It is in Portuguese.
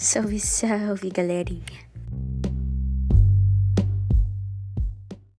Salve, salve, galerinha.